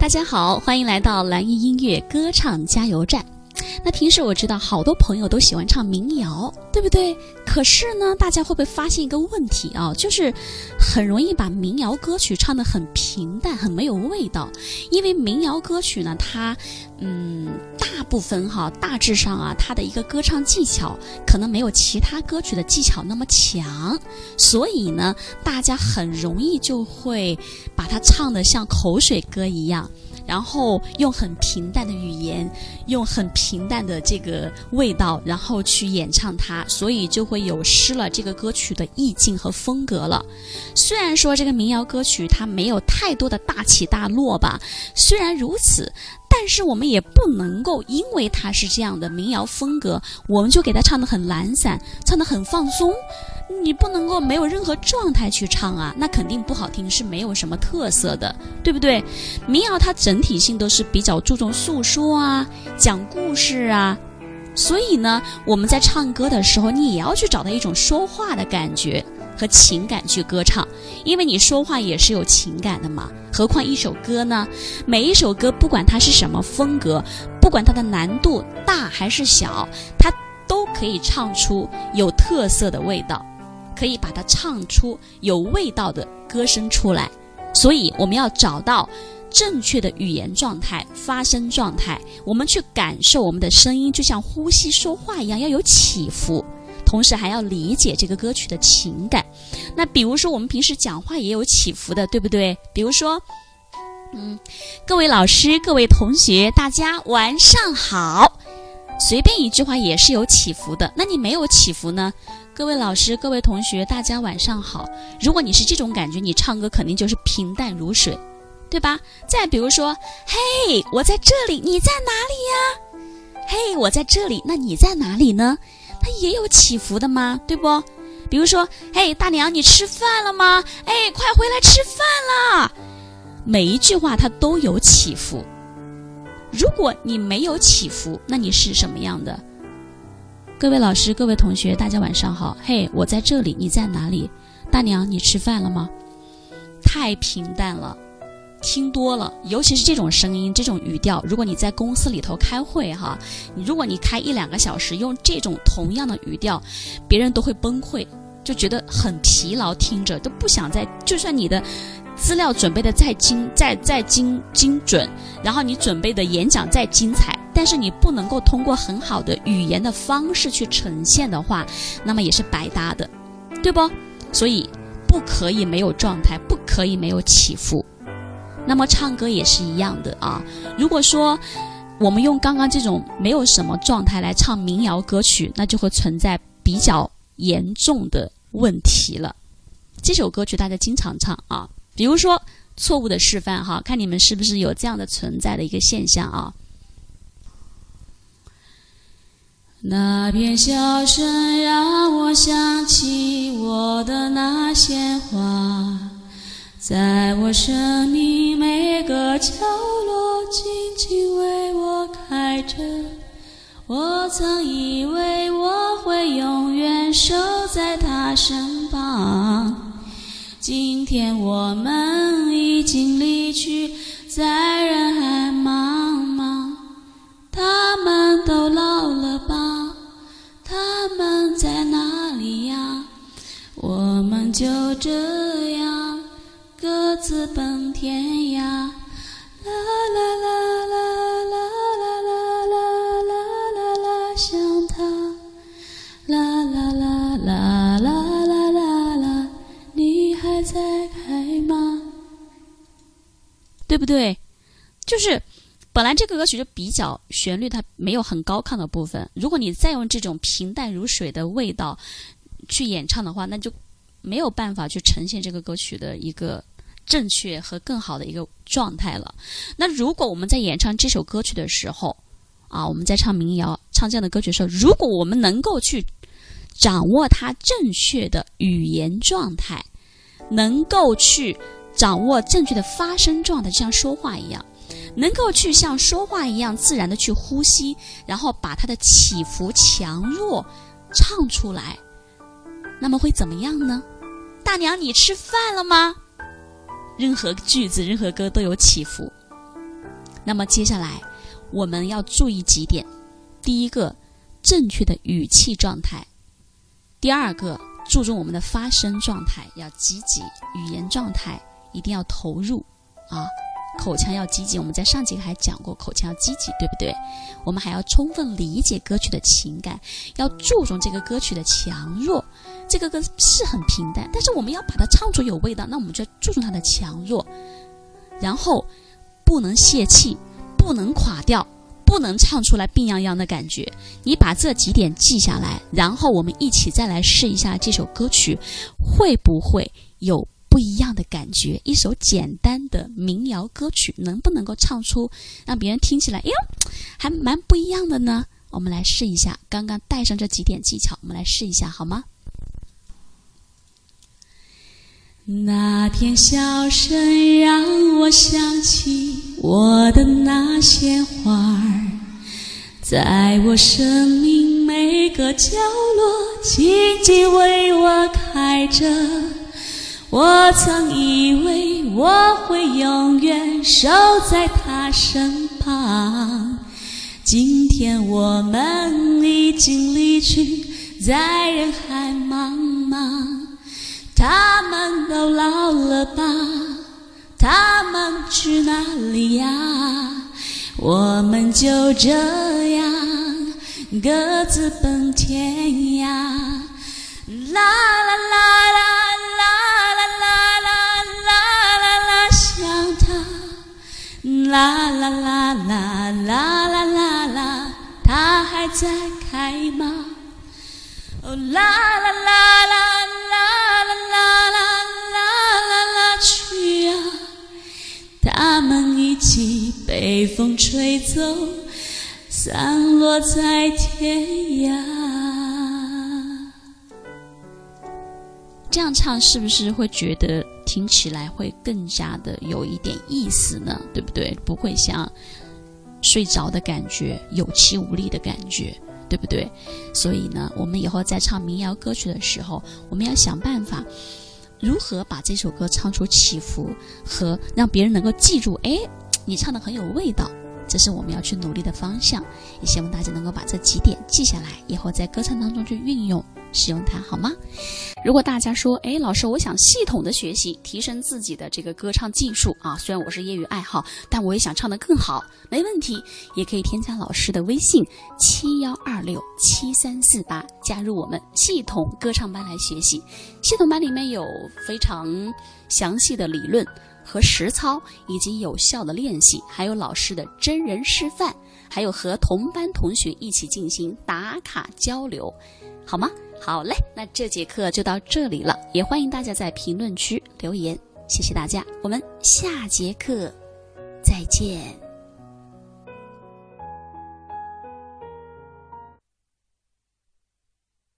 大家好，欢迎来到蓝音音乐歌唱加油站。那平时我知道好多朋友都喜欢唱民谣，对不对？可是呢，大家会不会发现一个问题啊？就是很容易把民谣歌曲唱得很平淡，很没有味道。因为民谣歌曲呢，它嗯，大部分哈，大致上啊，它的一个歌唱技巧可能没有其他歌曲的技巧那么强，所以呢，大家很容易就会把它唱得像口水歌一样。然后用很平淡的语言，用很平淡的这个味道，然后去演唱它，所以就会有失了这个歌曲的意境和风格了。虽然说这个民谣歌曲它没有太多的大起大落吧，虽然如此，但是我们也不能够因为它是这样的民谣风格，我们就给它唱得很懒散，唱得很放松。你不能够没有任何状态去唱啊，那肯定不好听，是没有什么特色的，对不对？民谣它整体性都是比较注重诉说啊、讲故事啊，所以呢，我们在唱歌的时候，你也要去找到一种说话的感觉和情感去歌唱，因为你说话也是有情感的嘛。何况一首歌呢？每一首歌，不管它是什么风格，不管它的难度大还是小，它都可以唱出有特色的味道。可以把它唱出有味道的歌声出来，所以我们要找到正确的语言状态、发声状态，我们去感受我们的声音，就像呼吸、说话一样，要有起伏，同时还要理解这个歌曲的情感。那比如说，我们平时讲话也有起伏的，对不对？比如说，嗯，各位老师、各位同学，大家晚上好。随便一句话也是有起伏的。那你没有起伏呢？各位老师、各位同学，大家晚上好。如果你是这种感觉，你唱歌肯定就是平淡如水，对吧？再比如说，嘿，我在这里，你在哪里呀？嘿，我在这里，那你在哪里呢？它也有起伏的吗？对不？比如说，嘿，大娘，你吃饭了吗？哎，快回来吃饭啦！每一句话它都有起伏。如果你没有起伏，那你是什么样的？各位老师、各位同学，大家晚上好。嘿，我在这里，你在哪里？大娘，你吃饭了吗？太平淡了，听多了，尤其是这种声音、这种语调。如果你在公司里头开会哈，如果你开一两个小时，用这种同样的语调，别人都会崩溃，就觉得很疲劳，听着都不想再。就算你的。资料准备的再精、再再精精准，然后你准备的演讲再精彩，但是你不能够通过很好的语言的方式去呈现的话，那么也是白搭的，对不？所以不可以没有状态，不可以没有起伏。那么唱歌也是一样的啊。如果说我们用刚刚这种没有什么状态来唱民谣歌曲，那就会存在比较严重的问题了。这首歌曲大家经常唱啊。比如说错误的示范哈，看你们是不是有这样的存在的一个现象啊？那片笑声让我想起我的那些花，在我生命每个角落静静为我开着。我曾以为我会永远守在他身旁。今天我们已经离去，在人海茫茫。他们都老了吧？他们在哪里呀？我们就这样各自奔天涯。啦啦啦啦在开吗？对不对？就是本来这个歌曲就比较旋律，它没有很高亢的部分。如果你再用这种平淡如水的味道去演唱的话，那就没有办法去呈现这个歌曲的一个正确和更好的一个状态了。那如果我们在演唱这首歌曲的时候啊，我们在唱民谣、唱这样的歌曲的时候，如果我们能够去掌握它正确的语言状态。能够去掌握正确的发声状态，就像说话一样，能够去像说话一样自然的去呼吸，然后把它的起伏强弱唱出来，那么会怎么样呢？大娘，你吃饭了吗？任何句子、任何歌都有起伏，那么接下来我们要注意几点：第一个，正确的语气状态；第二个，注重我们的发声状态，要积极，语言状态一定要投入啊。口腔要积极，我们在上节课还讲过，口腔要积极，对不对？我们还要充分理解歌曲的情感，要注重这个歌曲的强弱。这个歌是很平淡，但是我们要把它唱出有味道，那我们就要注重它的强弱。然后不能泄气，不能垮掉，不能唱出来病殃殃的感觉。你把这几点记下来，然后我们一起再来试一下这首歌曲，会不会有？不一样的感觉，一首简单的民谣歌曲能不能够唱出让别人听起来，哟，还蛮不一样的呢？我们来试一下，刚刚带上这几点技巧，我们来试一下好吗？那天笑声让我想起我的那些花儿，在我生命每个角落静静为我开着。我曾以为我会永远守在他身旁，今天我们已经离去，在人海茫茫。他们都老了吧？他们去哪里呀？我们就这各自奔天涯。啦啦啦啦。啦啦啦啦啦啦啦啦，啦啦，他还在开吗？哦啦啦啦啦啦啦啦啦啦啦去啊！他们一起被风吹走，散落在天涯。这样唱是不是会觉得听起来会更加的有一点意思呢？对不对？不会像睡着的感觉，有气无力的感觉，对不对？所以呢，我们以后在唱民谣歌曲的时候，我们要想办法如何把这首歌唱出起伏和让别人能够记住。哎，你唱的很有味道。这是我们要去努力的方向，也希望大家能够把这几点记下来，以后在歌唱当中去运用使用它，好吗？如果大家说，哎，老师，我想系统的学习，提升自己的这个歌唱技术啊，虽然我是业余爱好，但我也想唱得更好，没问题，也可以添加老师的微信七幺二六七三四八，加入我们系统歌唱班来学习。系统班里面有非常详细的理论。和实操以及有效的练习，还有老师的真人示范，还有和同班同学一起进行打卡交流，好吗？好嘞，那这节课就到这里了，也欢迎大家在评论区留言，谢谢大家，我们下节课再见。